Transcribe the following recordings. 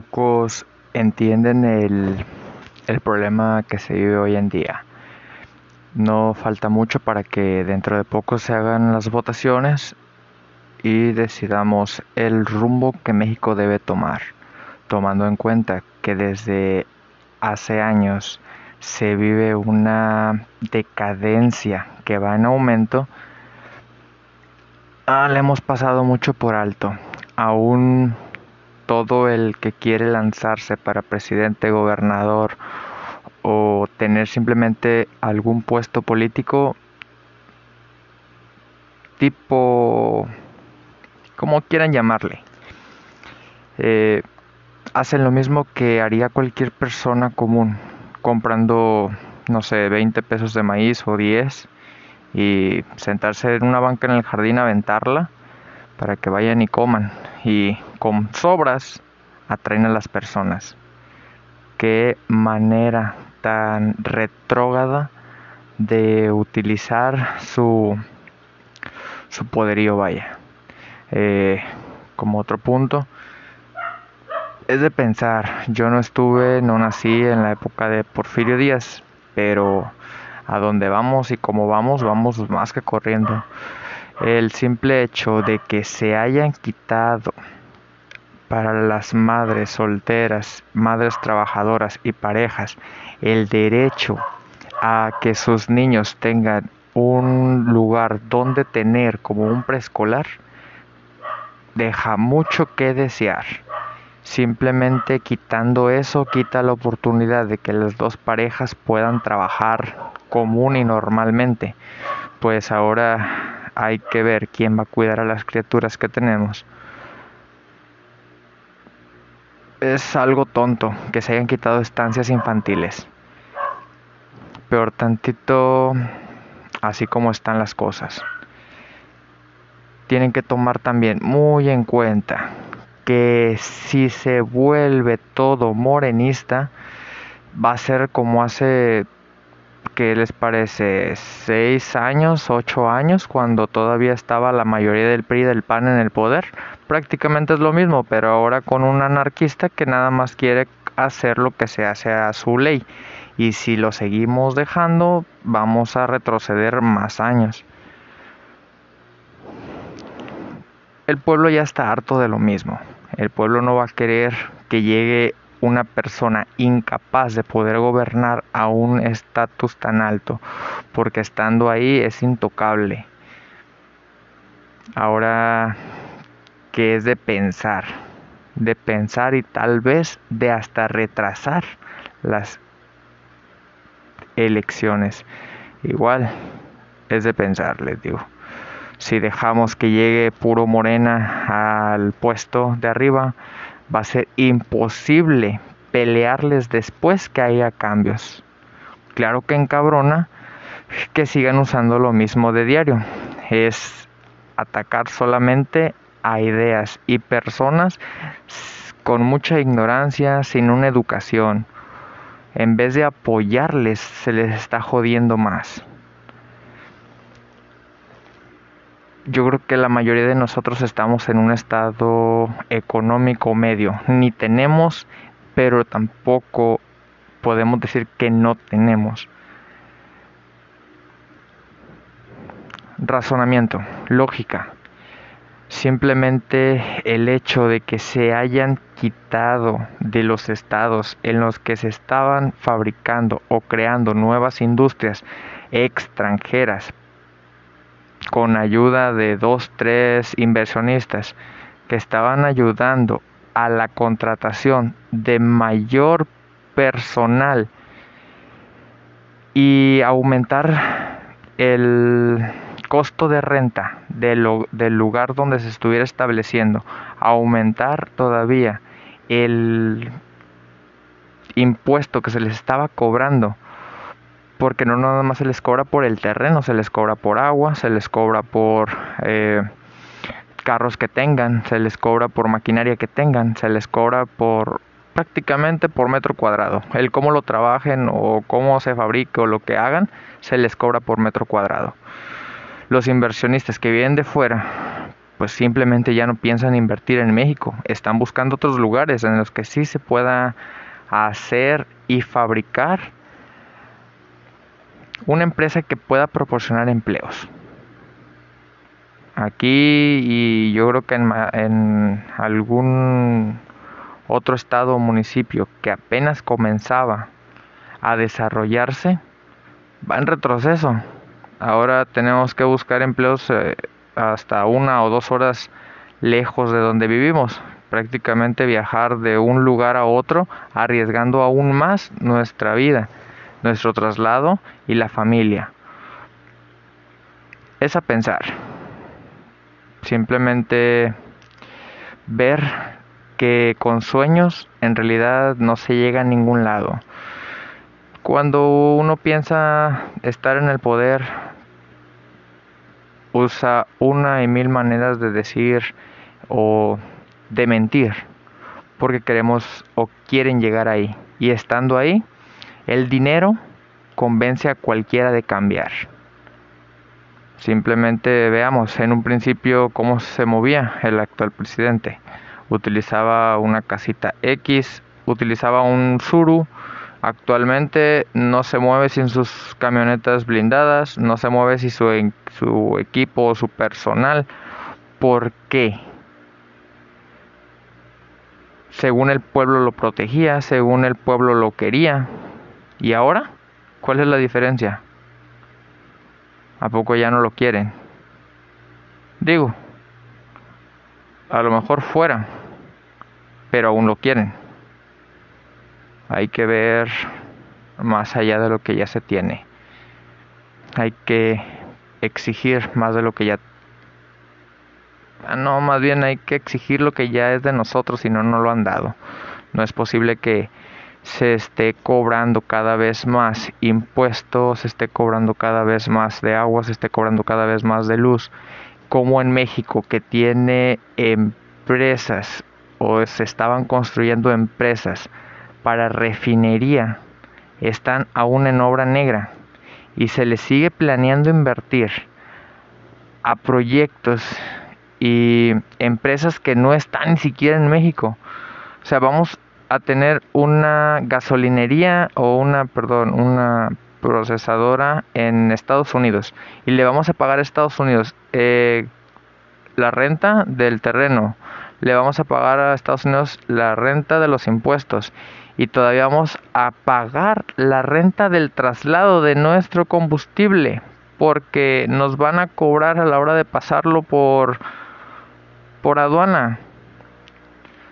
pocos entienden el, el problema que se vive hoy en día. No falta mucho para que dentro de poco se hagan las votaciones y decidamos el rumbo que México debe tomar, tomando en cuenta que desde hace años se vive una decadencia que va en aumento, ah, le hemos pasado mucho por alto. Aún todo el que quiere lanzarse para presidente, gobernador o tener simplemente algún puesto político tipo como quieran llamarle eh, hacen lo mismo que haría cualquier persona común comprando no sé 20 pesos de maíz o 10 y sentarse en una banca en el jardín a aventarla para que vayan y coman. Y con sobras atraen a las personas qué manera tan retrógrada de utilizar su, su poderío, vaya. Eh, como otro punto, es de pensar, yo no estuve, no nací en la época de Porfirio Díaz, pero a donde vamos y cómo vamos, vamos más que corriendo. El simple hecho de que se hayan quitado para las madres solteras, madres trabajadoras y parejas el derecho a que sus niños tengan un lugar donde tener como un preescolar, deja mucho que desear. Simplemente quitando eso quita la oportunidad de que las dos parejas puedan trabajar común y normalmente. Pues ahora hay que ver quién va a cuidar a las criaturas que tenemos es algo tonto que se hayan quitado estancias infantiles. Peor tantito así como están las cosas. Tienen que tomar también muy en cuenta que si se vuelve todo morenista, va a ser como hace, ¿qué les parece? ¿Seis años, ocho años, cuando todavía estaba la mayoría del PRI del PAN en el poder prácticamente es lo mismo, pero ahora con un anarquista que nada más quiere hacer lo que se hace a su ley. Y si lo seguimos dejando, vamos a retroceder más años. El pueblo ya está harto de lo mismo. El pueblo no va a querer que llegue una persona incapaz de poder gobernar a un estatus tan alto, porque estando ahí es intocable. Ahora que es de pensar, de pensar y tal vez de hasta retrasar las elecciones. Igual es de pensar, les digo. Si dejamos que llegue puro morena al puesto de arriba, va a ser imposible pelearles después que haya cambios. Claro que encabrona que sigan usando lo mismo de diario. Es atacar solamente a ideas y personas con mucha ignorancia, sin una educación. En vez de apoyarles, se les está jodiendo más. Yo creo que la mayoría de nosotros estamos en un estado económico medio. Ni tenemos, pero tampoco podemos decir que no tenemos. Razonamiento, lógica. Simplemente el hecho de que se hayan quitado de los estados en los que se estaban fabricando o creando nuevas industrias extranjeras con ayuda de dos, tres inversionistas que estaban ayudando a la contratación de mayor personal y aumentar el costo de renta del, lugar donde se estuviera estableciendo, aumentar todavía el impuesto que se les estaba cobrando, porque no nada más se les cobra por el terreno, se les cobra por agua, se les cobra por eh, carros que tengan, se les cobra por maquinaria que tengan, se les cobra por prácticamente por metro cuadrado. El cómo lo trabajen o cómo se fabrique o lo que hagan, se les cobra por metro cuadrado los inversionistas que vienen de fuera pues simplemente ya no piensan invertir en México, están buscando otros lugares en los que sí se pueda hacer y fabricar una empresa que pueda proporcionar empleos. Aquí y yo creo que en, en algún otro estado o municipio que apenas comenzaba a desarrollarse, va en retroceso. Ahora tenemos que buscar empleos eh, hasta una o dos horas lejos de donde vivimos. Prácticamente viajar de un lugar a otro, arriesgando aún más nuestra vida, nuestro traslado y la familia. Es a pensar. Simplemente ver que con sueños en realidad no se llega a ningún lado. Cuando uno piensa estar en el poder, usa una y mil maneras de decir o de mentir, porque queremos o quieren llegar ahí. Y estando ahí, el dinero convence a cualquiera de cambiar. Simplemente veamos en un principio cómo se movía el actual presidente. Utilizaba una casita X, utilizaba un Suru, Actualmente no se mueve sin sus camionetas blindadas, no se mueve sin su, su equipo o su personal. ¿Por qué? Según el pueblo lo protegía, según el pueblo lo quería. ¿Y ahora? ¿Cuál es la diferencia? ¿A poco ya no lo quieren? Digo, a lo mejor fuera, pero aún lo quieren. Hay que ver más allá de lo que ya se tiene. Hay que exigir más de lo que ya... No, más bien hay que exigir lo que ya es de nosotros y no nos lo han dado. No es posible que se esté cobrando cada vez más impuestos, se esté cobrando cada vez más de agua, se esté cobrando cada vez más de luz, como en México que tiene empresas o se estaban construyendo empresas para refinería están aún en obra negra y se les sigue planeando invertir a proyectos y empresas que no están ni siquiera en México. O sea, vamos a tener una gasolinería o una, perdón, una procesadora en Estados Unidos y le vamos a pagar a Estados Unidos eh, la renta del terreno, le vamos a pagar a Estados Unidos la renta de los impuestos y todavía vamos a pagar la renta del traslado de nuestro combustible porque nos van a cobrar a la hora de pasarlo por por aduana.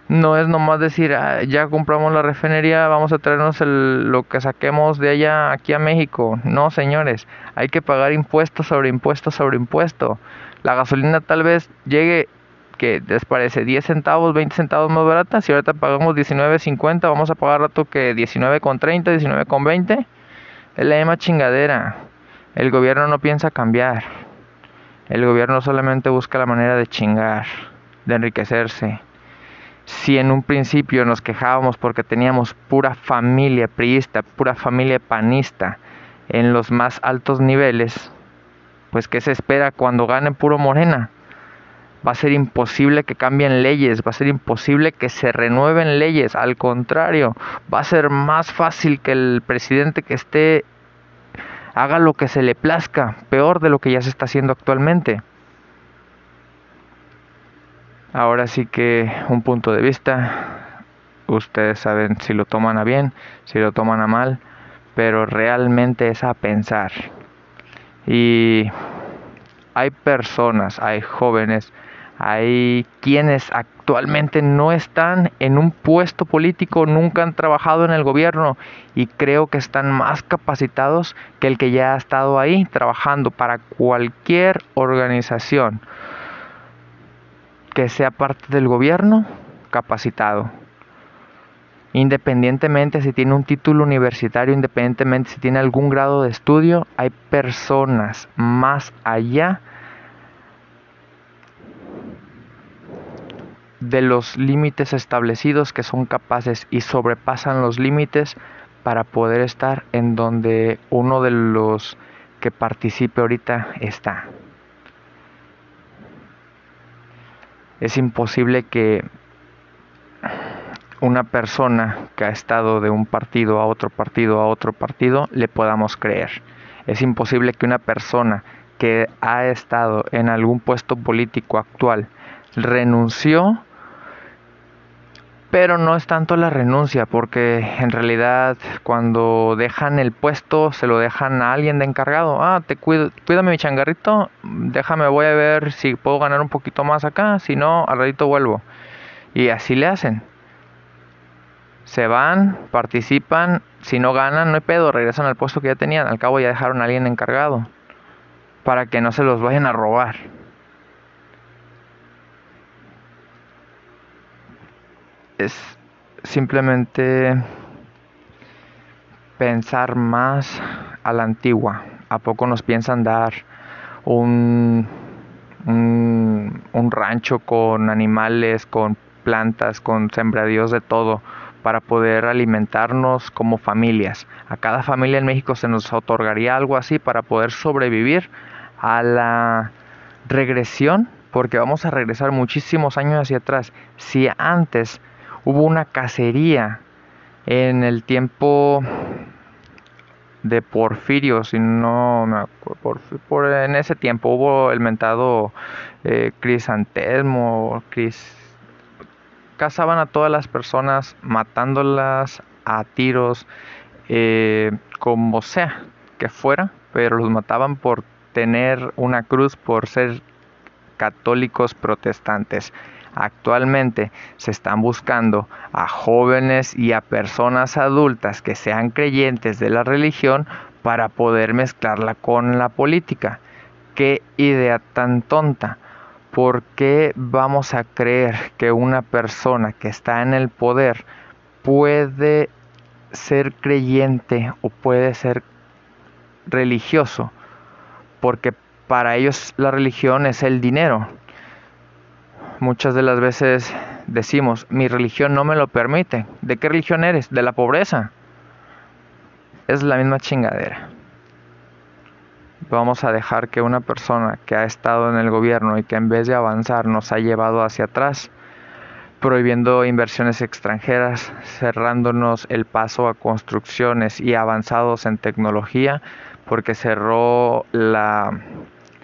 No es nomás decir, ah, ya compramos la refinería, vamos a traernos lo que saquemos de allá aquí a México. No, señores, hay que pagar impuestos sobre impuestos sobre impuesto. La gasolina tal vez llegue que les parece 10 centavos, 20 centavos más barata. Si ahorita pagamos 19.50, vamos a pagar rato que 19.30, 19.20. Es la misma chingadera. El gobierno no piensa cambiar. El gobierno solamente busca la manera de chingar, de enriquecerse. Si en un principio nos quejábamos porque teníamos pura familia priista, pura familia panista en los más altos niveles, pues ¿qué se espera cuando gane puro morena? Va a ser imposible que cambien leyes, va a ser imposible que se renueven leyes, al contrario, va a ser más fácil que el presidente que esté haga lo que se le plazca, peor de lo que ya se está haciendo actualmente. Ahora sí que un punto de vista, ustedes saben si lo toman a bien, si lo toman a mal, pero realmente es a pensar. Y hay personas, hay jóvenes, hay quienes actualmente no están en un puesto político, nunca han trabajado en el gobierno y creo que están más capacitados que el que ya ha estado ahí trabajando para cualquier organización que sea parte del gobierno, capacitado. Independientemente si tiene un título universitario, independientemente si tiene algún grado de estudio, hay personas más allá de los límites establecidos que son capaces y sobrepasan los límites para poder estar en donde uno de los que participe ahorita está. Es imposible que una persona que ha estado de un partido a otro partido a otro partido le podamos creer. Es imposible que una persona que ha estado en algún puesto político actual renunció pero no es tanto la renuncia, porque en realidad cuando dejan el puesto se lo dejan a alguien de encargado. Ah, te cuido, cuídame mi changarrito, déjame, voy a ver si puedo ganar un poquito más acá, si no, al ratito vuelvo. Y así le hacen. Se van, participan, si no ganan, no hay pedo, regresan al puesto que ya tenían. Al cabo ya dejaron a alguien encargado, para que no se los vayan a robar. Es simplemente pensar más a la antigua. ¿A poco nos piensan dar un, un, rancho con animales, con plantas, con sembradíos de todo para poder alimentarnos como familias? A cada familia en México se nos otorgaría algo así para poder sobrevivir a la regresión, porque vamos a regresar muchísimos años hacia atrás. Si antes hubo una cacería en el tiempo de Porfirio, si no me acuerdo, por, en ese tiempo hubo el mentado eh, crisantemo, cris, cazaban a todas las personas matándolas a tiros, eh, como sea que fuera, pero los mataban por tener una cruz, por ser católicos protestantes. Actualmente se están buscando a jóvenes y a personas adultas que sean creyentes de la religión para poder mezclarla con la política. Qué idea tan tonta. ¿Por qué vamos a creer que una persona que está en el poder puede ser creyente o puede ser religioso? Porque para ellos la religión es el dinero muchas de las veces decimos, mi religión no me lo permite. ¿De qué religión eres? De la pobreza. Es la misma chingadera. Vamos a dejar que una persona que ha estado en el gobierno y que en vez de avanzar nos ha llevado hacia atrás, prohibiendo inversiones extranjeras, cerrándonos el paso a construcciones y avanzados en tecnología, porque cerró la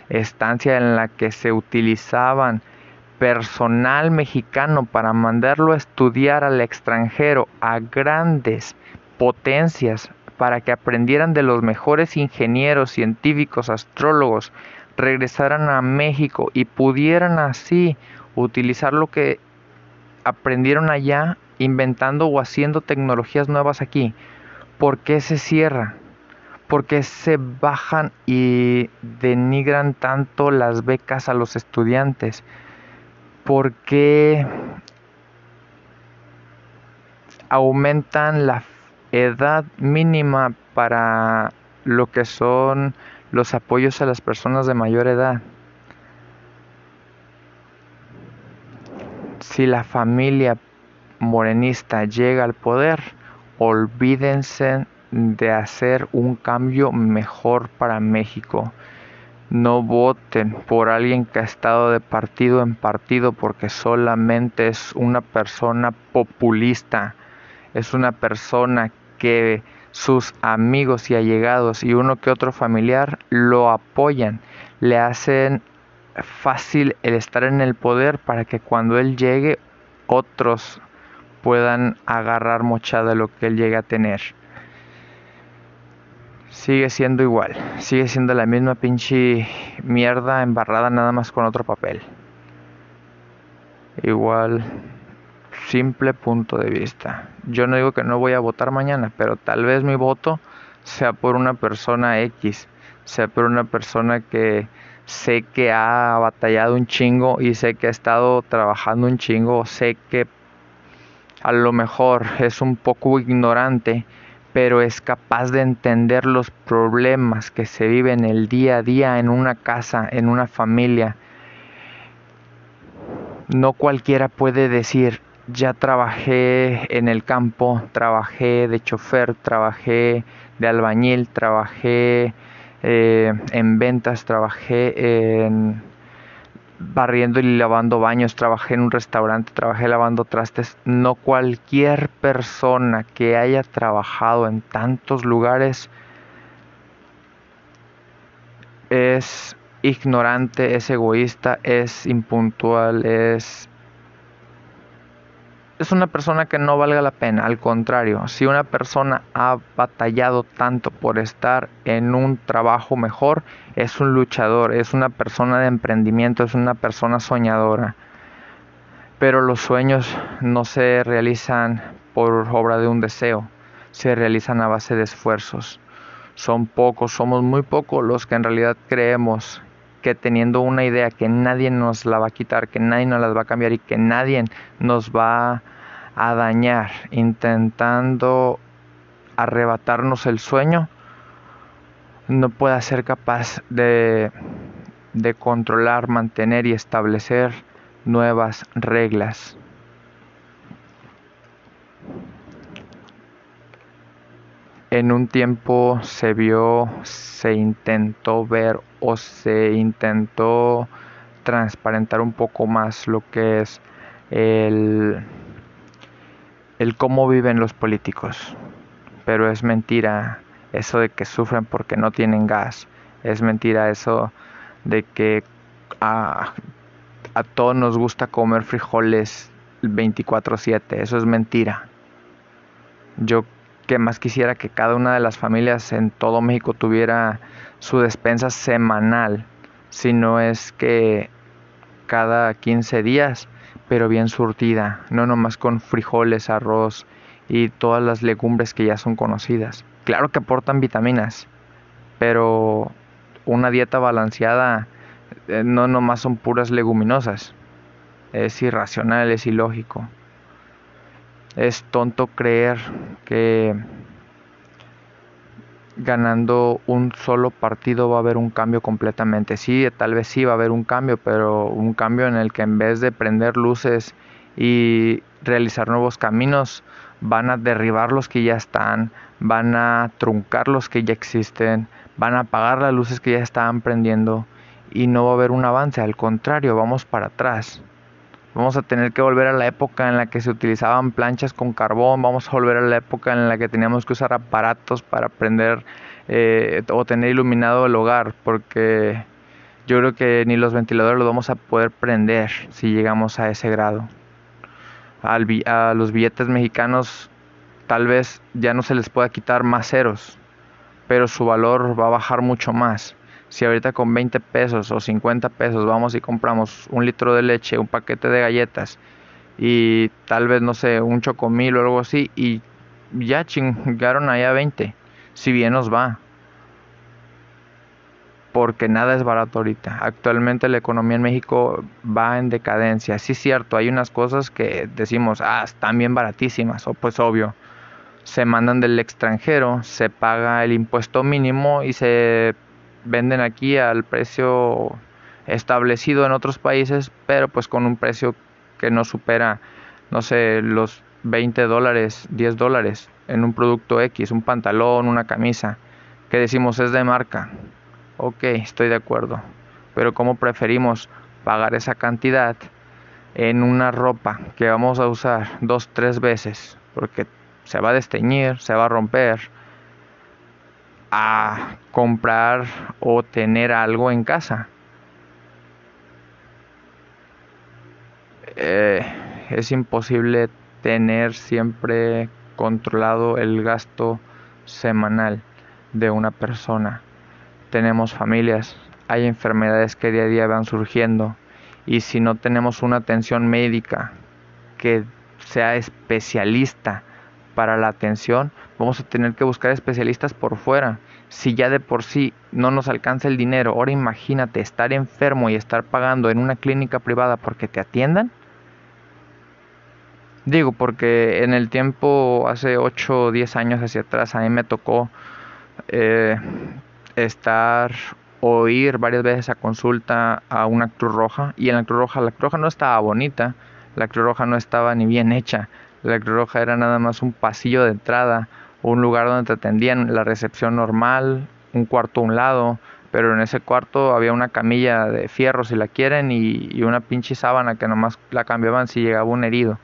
estancia en la que se utilizaban personal mexicano para mandarlo a estudiar al extranjero a grandes potencias para que aprendieran de los mejores ingenieros, científicos, astrólogos, regresaran a México y pudieran así utilizar lo que aprendieron allá inventando o haciendo tecnologías nuevas aquí. ¿Por qué se cierra? ¿Por qué se bajan y denigran tanto las becas a los estudiantes? Por qué aumentan la edad mínima para lo que son los apoyos a las personas de mayor edad. Si la familia morenista llega al poder, olvídense de hacer un cambio mejor para México. No voten por alguien que ha estado de partido en partido porque solamente es una persona populista. Es una persona que sus amigos y allegados y uno que otro familiar lo apoyan. Le hacen fácil el estar en el poder para que cuando él llegue otros puedan agarrar mochada de lo que él llegue a tener sigue siendo igual, sigue siendo la misma pinche mierda embarrada nada más con otro papel. Igual, simple punto de vista. Yo no digo que no voy a votar mañana, pero tal vez mi voto sea por una persona X, sea por una persona que sé que ha batallado un chingo y sé que ha estado trabajando un chingo, sé que a lo mejor es un poco ignorante pero es capaz de entender los problemas que se viven el día a día en una casa, en una familia. No cualquiera puede decir, ya trabajé en el campo, trabajé de chofer, trabajé de albañil, trabajé eh, en ventas, trabajé en barriendo y lavando baños, trabajé en un restaurante, trabajé lavando trastes. No cualquier persona que haya trabajado en tantos lugares es ignorante, es egoísta, es impuntual, es es una persona que no valga la pena. Al contrario, si una persona ha batallado tanto por estar en un trabajo mejor, es un luchador, es una persona de emprendimiento, es una persona soñadora. Pero los sueños no se realizan por obra de un deseo, se realizan a base de esfuerzos. Son pocos, somos muy pocos los que en realidad creemos que teniendo una idea que nadie nos la va a quitar, que nadie nos la va a cambiar y que nadie nos va a dañar, intentando arrebatarnos el sueño, no pueda ser capaz de, de controlar, mantener y establecer nuevas reglas. En un tiempo se vio, se intentó ver o se intentó transparentar un poco más lo que es el cómo viven los políticos. Pero es mentira eso de que sufren porque no tienen gas. Es mentira eso de que a, a todos nos gusta comer frijoles 24/7. Eso es mentira. Yo que más quisiera que cada una de las familias en todo México tuviera su despensa semanal, si no es que cada 15 días pero bien surtida, no nomás con frijoles, arroz y todas las legumbres que ya son conocidas. Claro que aportan vitaminas, pero una dieta balanceada eh, no nomás son puras leguminosas. Es irracional, es ilógico. Es tonto creer que ganando un solo partido va a haber un cambio completamente. Sí, tal vez sí va a haber un cambio, pero un cambio en el que en vez de prender luces y realizar nuevos caminos, van a derribar los que ya están, van a truncar los que ya existen, van a apagar las luces que ya estaban prendiendo y no va a haber un avance, al contrario, vamos para atrás. Vamos a tener que volver a la época en la que se utilizaban planchas con carbón, vamos a volver a la época en la que teníamos que usar aparatos para prender eh, o tener iluminado el hogar, porque yo creo que ni los ventiladores los vamos a poder prender si llegamos a ese grado. a los billetes mexicanos tal vez ya no se les pueda quitar más ceros, pero su valor va a bajar mucho más. Si ahorita con 20 pesos o 50 pesos vamos y compramos un litro de leche, un paquete de galletas y tal vez, no sé, un chocomil o algo así y ya chingaron allá 20, si bien nos va. Porque nada es barato ahorita. Actualmente la economía en México va en decadencia. Sí cierto, hay unas cosas que decimos, ah, están bien baratísimas, o pues obvio. Se mandan del extranjero, se paga el impuesto mínimo y se venden aquí al precio establecido en otros países, pero pues con un precio que no supera, no sé, los 20 dólares, 10 dólares en un producto X, un pantalón, una camisa, que decimos es de marca. Ok, estoy de acuerdo, pero ¿cómo preferimos pagar esa cantidad en una ropa que vamos a usar dos, tres veces? Porque se va a desteñir, se va a romper, a comprar o tener algo en casa. Eh, es imposible tener siempre controlado el gasto semanal de una persona. Tenemos familias, hay enfermedades que día a día van surgiendo y si no tenemos una atención médica que sea especialista para la atención, vamos a tener que buscar especialistas por fuera. Si ya de por sí no nos alcanza el dinero, ahora imagínate estar enfermo y estar pagando en una clínica privada porque te atiendan. Digo, porque en el tiempo, hace 8 o 10 años hacia atrás, a mí me tocó eh, estar o ir varias veces a consulta a una Cruz Roja. Y en la Cruz Roja, la Cruz Roja no estaba bonita, la Cruz Roja no estaba ni bien hecha. La Cruz Roja era nada más un pasillo de entrada, un lugar donde te atendían la recepción normal, un cuarto a un lado, pero en ese cuarto había una camilla de fierro si la quieren y, una pinche sábana que nomás la cambiaban si llegaba un herido,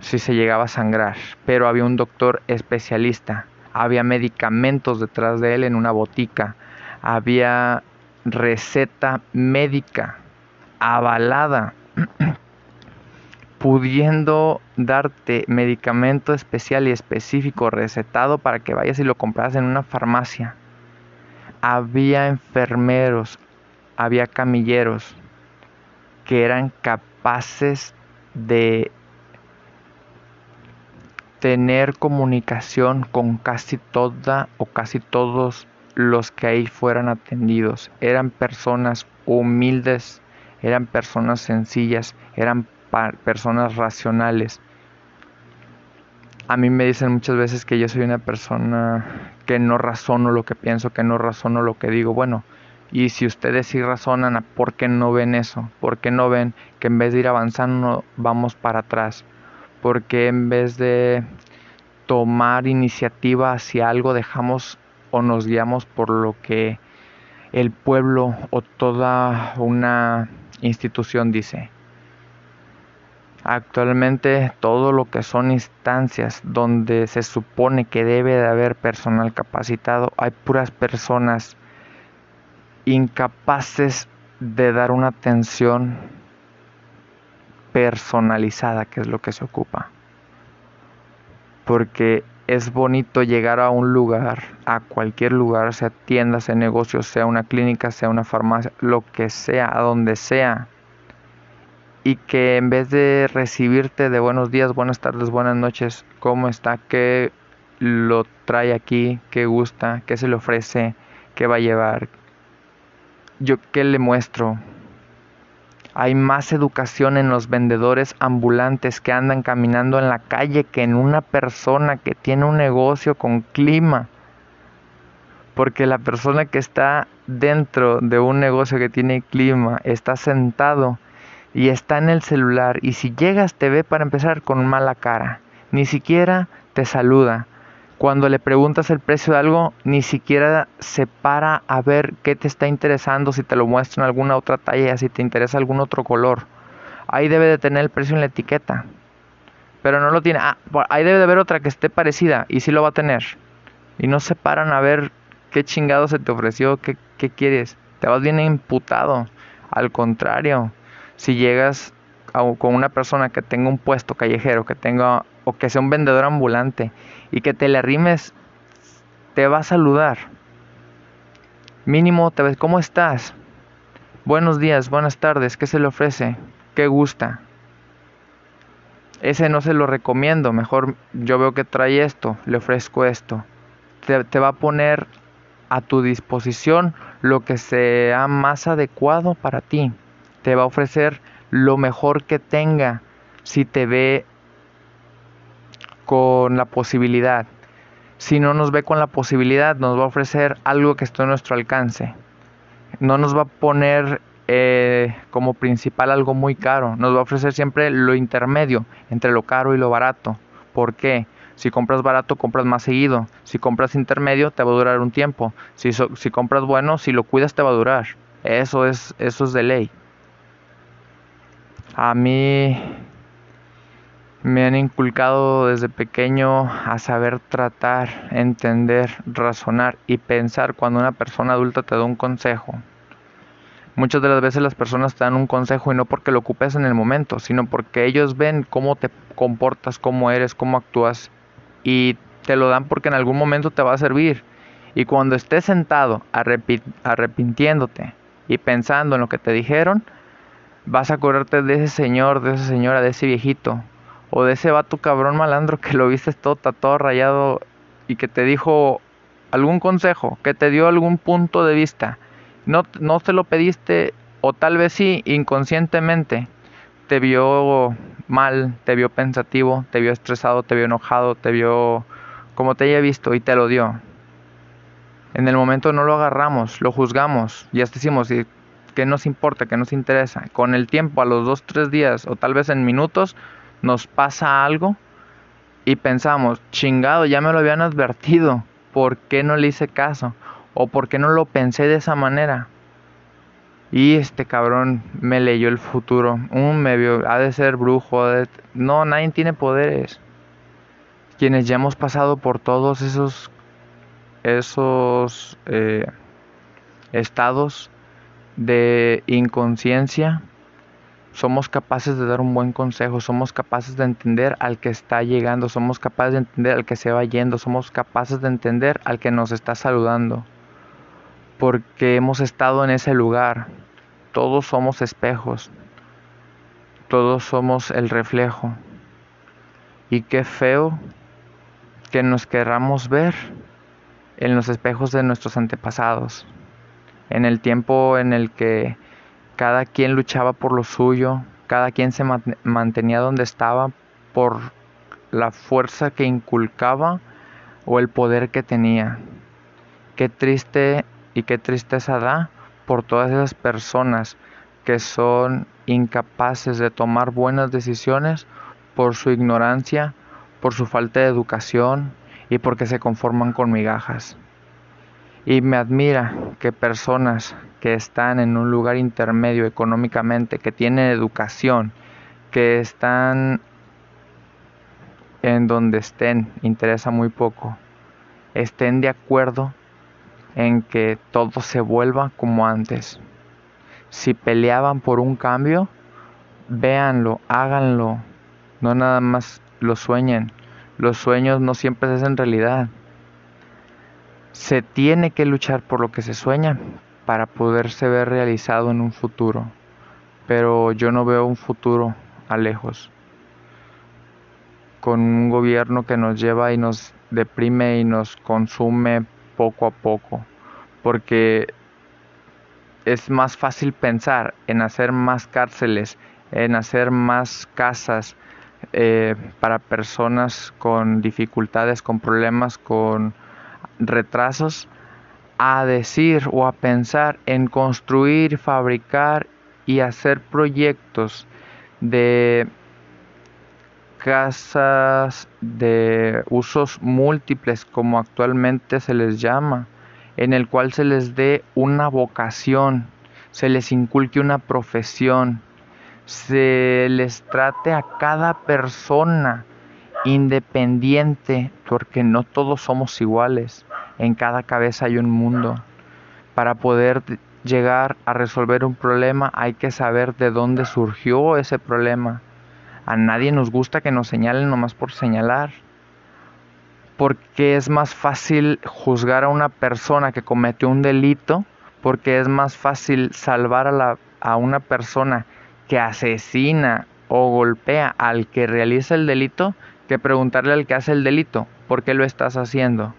si se llegaba a sangrar, pero había un doctor especialista, había medicamentos detrás de él en una botica, había receta médica avalada pudiendo darte medicamento especial y específico recetado para que vayas y lo compras en una farmacia. Había enfermeros, había camilleros que eran capaces de tener comunicación con casi toda o casi todos los que ahí fueran atendidos. Eran personas humildes, eran personas sencillas, eran personas racionales. A mí me dicen muchas veces que yo soy una persona que no razono lo que pienso, que no razono lo que digo. Bueno, y si ustedes sí razonan, ¿por qué no ven eso? ¿Por qué no ven que en vez de ir avanzando vamos para atrás? ¿Por qué en vez de tomar iniciativa hacia algo dejamos o nos guiamos por lo que el pueblo o toda una institución dice? Actualmente todo lo que son instancias donde se supone que debe de haber personal capacitado, hay puras personas incapaces de dar una atención personalizada, que es lo que se ocupa. Porque es bonito llegar a un lugar, a cualquier lugar, sea tienda, sea negocio, sea una clínica, sea una farmacia, lo que sea, a donde sea, y que en vez de recibirte de buenos días, buenas tardes, buenas noches, ¿cómo está? ¿Qué lo trae aquí? ¿Qué gusta? ¿Qué se le ofrece? ¿Qué va a llevar? ¿Yo qué le muestro? Hay más educación en los vendedores ambulantes que andan caminando en la calle que en una persona que tiene un negocio con clima. Porque la persona que está dentro de un negocio que tiene clima está sentado y está en el celular y si llegas te ve para empezar con mala cara, ni siquiera te saluda. Cuando le preguntas el precio de algo, ni siquiera se para a ver qué te está interesando, si te lo muestra en alguna otra talla, si te interesa algún otro color. Ahí debe de tener el precio en la etiqueta. Pero no lo tiene. Ah, ahí debe de haber otra que esté parecida y sí lo va a tener. Y no se paran a ver qué chingado se te ofreció, qué, qué quieres. Te vas bien imputado. Al contrario, si llegas con una persona que tenga un puesto callejero, que tenga o que sea un vendedor ambulante y que te le arrimes, te va a saludar. Mínimo te ves, ¿cómo estás? Buenos días, buenas tardes, ¿qué se le ofrece? ¿Qué gusta? Ese no se lo recomiendo, mejor yo veo que trae esto, le ofrezco esto. Te, te va a poner a tu disposición lo que sea más adecuado para ti te va a ofrecer lo mejor que tenga si te ve con la posibilidad. Si no nos ve con la posibilidad, nos va a ofrecer algo que esté a nuestro alcance. No nos va a poner eh, como principal algo muy caro. Nos va a ofrecer siempre lo intermedio entre lo caro y lo barato. ¿Por qué? Si compras barato, compras más seguido. Si compras intermedio, te va a durar un tiempo. Si, si compras bueno, si lo cuidas, te va a durar. Eso es, eso es de ley. A mí me han inculcado desde pequeño a saber tratar, entender, razonar y pensar cuando una persona adulta te da un consejo. Muchas de las veces las personas te dan un consejo y no porque lo ocupes en el momento, sino porque ellos ven cómo te comportas, cómo eres, cómo actúas y te lo dan porque en algún momento te va a servir. Y cuando estés sentado arrepintiéndote y pensando en lo que te dijeron, vas a acordarte de ese señor, de esa señora, de ese viejito, o de ese vato cabrón malandro que lo viste todo todo rayado y que te dijo algún consejo, que te dio algún punto de vista. No, no te lo pediste, o tal vez sí, inconscientemente. Te vio mal, te vio pensativo, te vio estresado, te vio enojado, te vio como te haya visto y te lo dio. En el momento no lo agarramos, lo juzgamos, ya decimos, ¿Qué nos importa? ¿Qué nos interesa? Con el tiempo, a los dos, tres días o tal vez en minutos, nos pasa algo y pensamos, chingado, ya me lo habían advertido, ¿por qué no le hice caso? ¿O por qué no lo pensé de esa manera? Y este cabrón me leyó el futuro. Un me vio, ha de ser brujo. No, nadie tiene poderes. Quienes ya hemos pasado por todos esos, esos eh, estados de inconsciencia, somos capaces de dar un buen consejo, somos capaces de entender al que está llegando, somos capaces de entender al que se va yendo, somos capaces de entender al que nos está saludando, porque hemos estado en ese lugar. Todos somos espejos, todos somos el reflejo. Y qué feo que nos querramos ver en los espejos de nuestros antepasados, en el tiempo en el que cada quien luchaba por lo suyo, cada quien se mantenía donde estaba por la fuerza que inculcaba o el poder que tenía. Qué triste y qué tristeza da por todas esas personas que son incapaces de tomar buenas decisiones por su ignorancia, por su falta de educación y porque se conforman con migajas. Y me admira que personas que están en un lugar intermedio económicamente, que tienen educación, que están en donde estén, interesa muy poco, estén de acuerdo en que todo se vuelva como antes. Si peleaban por un cambio, véanlo, háganlo, no nada más lo sueñen. Los sueños no siempre se hacen realidad. Se tiene que luchar por lo que se sueña para poderse ver realizado en un futuro, pero yo no veo un futuro a lejos, con un gobierno que nos lleva y nos deprime y nos consume poco a poco, porque es más fácil pensar en hacer más cárceles, en hacer más casas eh, para personas con dificultades, con problemas, con retrasos a decir o a pensar en construir, fabricar y hacer proyectos de casas de usos múltiples como actualmente se les llama, en el cual se les dé una vocación, se les inculque una profesión, se les trate a cada persona independiente, porque no todos somos iguales. En cada cabeza hay un mundo. Para poder llegar a resolver un problema hay que saber de dónde surgió ese problema. A nadie nos gusta que nos señalen nomás por señalar. Porque es más fácil juzgar a una persona que cometió un delito, porque es más fácil salvar a, la, a una persona que asesina o golpea al que realiza el delito que preguntarle al que hace el delito, ¿por qué lo estás haciendo?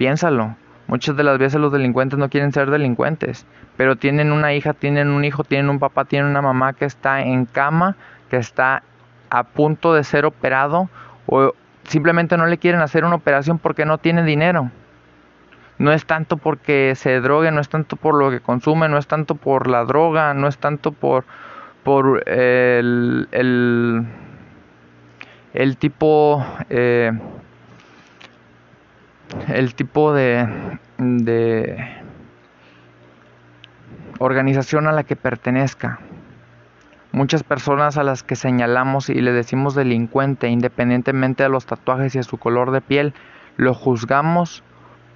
Piénsalo. Muchas de las veces los delincuentes no quieren ser delincuentes, pero tienen una hija, tienen un hijo, tienen un papá, tienen una mamá que está en cama, que está a punto de ser operado o simplemente no le quieren hacer una operación porque no tienen dinero. No es tanto porque se drogue, no es tanto por lo que consume, no es tanto por la droga, no es tanto por, por el tipo eh, el tipo de, organización a la que pertenezca. Muchas personas a las que señalamos y le decimos delincuente, independientemente de los tatuajes y de su color de piel, lo juzgamos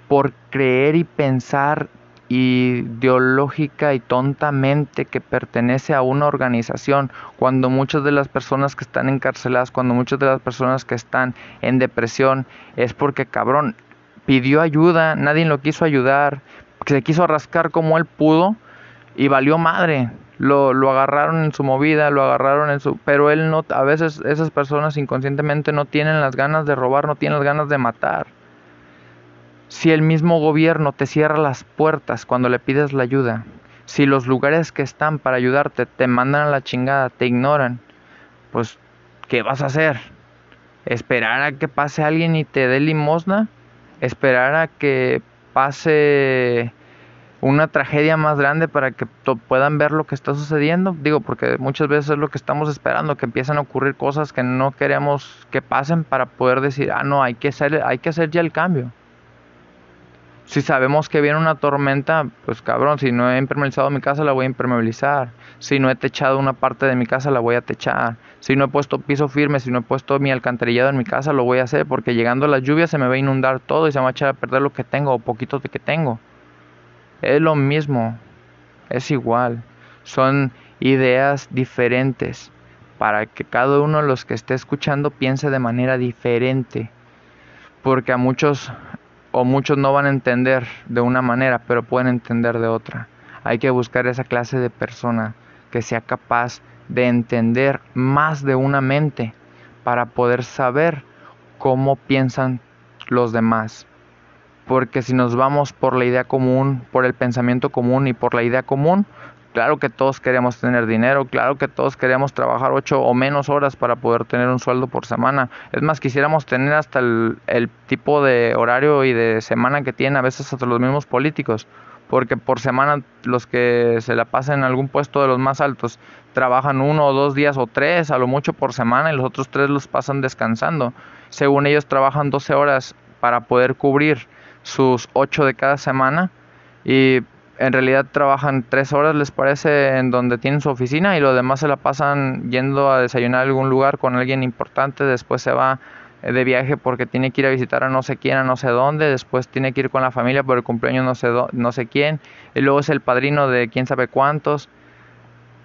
por creer y pensar ideológica y tontamente que pertenece a una organización, cuando muchas de las personas que están encarceladas, cuando muchas de las personas que están en depresión, es porque cabrón pidió ayuda, nadie lo quiso ayudar, se quiso rascar como él pudo y valió madre. Lo, lo agarraron en su movida, lo agarraron en su... Pero él no, a veces esas personas inconscientemente no tienen las ganas de robar, no tienen las ganas de matar si el mismo gobierno te cierra las puertas cuando le pides la ayuda, si los lugares que están para ayudarte te mandan a la chingada, te ignoran, pues ¿qué vas a hacer? ¿Esperar a que pase alguien y te dé limosna? ¿Esperar a que pase una tragedia más grande para que puedan ver lo que está sucediendo? Digo, porque muchas veces es lo que estamos esperando, que empiezan a ocurrir cosas que no queremos que pasen para poder decir, ah, no, hay que hacer, hay que hacer ya el cambio. Si sabemos que viene una tormenta, pues cabrón, si no he impermeabilizado mi casa, la voy a impermeabilizar. Si no he techado una parte de mi casa, la voy a techar. Si no he puesto piso firme, si no he puesto mi alcantarillado en mi casa, lo voy a hacer porque llegando las lluvias se me va a inundar todo y se me va a echar a perder lo que tengo o poquito de que tengo. Es lo mismo, es igual. Son ideas diferentes para que cada uno de los que esté escuchando piense de manera diferente. Porque a muchos o muchos no van a entender de una manera, pero pueden entender de otra. Hay que buscar esa clase de persona que sea capaz de entender más de una mente para poder saber cómo piensan los demás. Porque si nos vamos por la idea común, por el pensamiento común y por la idea común, Claro que todos queremos tener dinero, claro que todos queremos trabajar ocho o menos horas para poder tener un sueldo por semana. Es más, quisiéramos tener hasta el, tipo de horario y de semana que tienen a veces hasta los mismos políticos, porque por semana los que se la pasan en algún puesto de los más altos trabajan uno o dos días o tres, a lo mucho por semana, y los otros tres los pasan descansando. Según ellos trabajan 12 horas para poder cubrir sus ocho de cada semana y en realidad trabajan tres horas, les parece, en donde tienen su oficina y lo demás se la pasan yendo a desayunar a algún lugar con alguien importante, después se va de viaje porque tiene que ir a visitar a no sé quién, a no sé dónde, después tiene que ir con la familia por el cumpleaños no sé, no sé quién, y luego es el padrino de quién sabe cuántos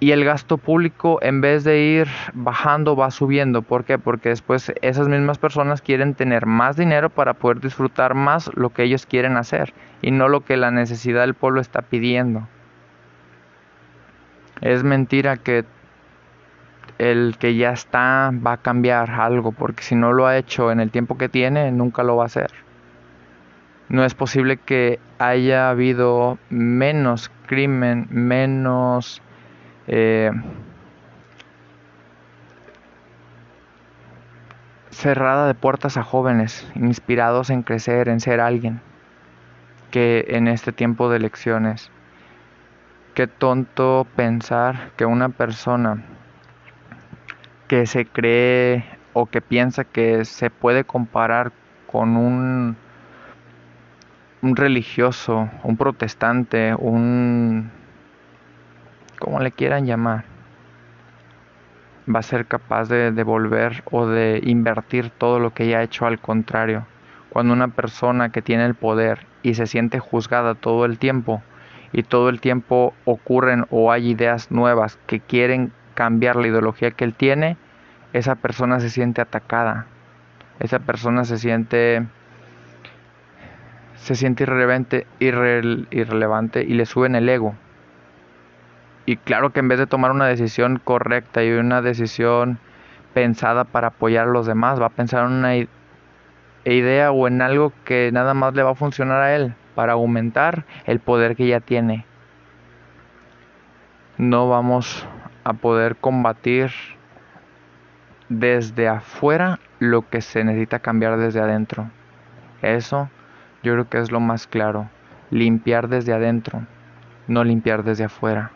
y el gasto público en vez de ir bajando va subiendo. ¿Por qué? Porque después esas mismas personas quieren tener más dinero para poder disfrutar más lo que ellos quieren hacer y no lo que la necesidad del pueblo está pidiendo. Es mentira que el que ya está va a cambiar algo, porque si no lo ha hecho en el tiempo que tiene, nunca lo va a hacer. No es posible que haya habido menos crimen, menos eh, cerrada de puertas a jóvenes inspirados en crecer, en ser alguien, que en este tiempo de elecciones. Qué tonto pensar que una persona que se cree o que piensa que se puede comparar con un, religioso, un protestante, un como le quieran llamar, va a ser capaz de devolver o de invertir todo lo que ya ha hecho al contrario. Cuando una persona que tiene el poder y se siente juzgada todo el tiempo y todo el tiempo ocurren o hay ideas nuevas que quieren cambiar la ideología que él tiene, esa persona se siente atacada. Esa persona se siente se siente irrelevante, irrelevante y le suben el ego y claro que en vez de tomar una decisión correcta y una decisión pensada para apoyar a los demás, va a pensar en una idea o en algo que nada más le va a funcionar a él para aumentar el poder que ya tiene. No vamos a poder combatir desde afuera lo que se necesita cambiar desde adentro. Eso yo creo que es lo más claro. Limpiar desde adentro, no limpiar desde afuera.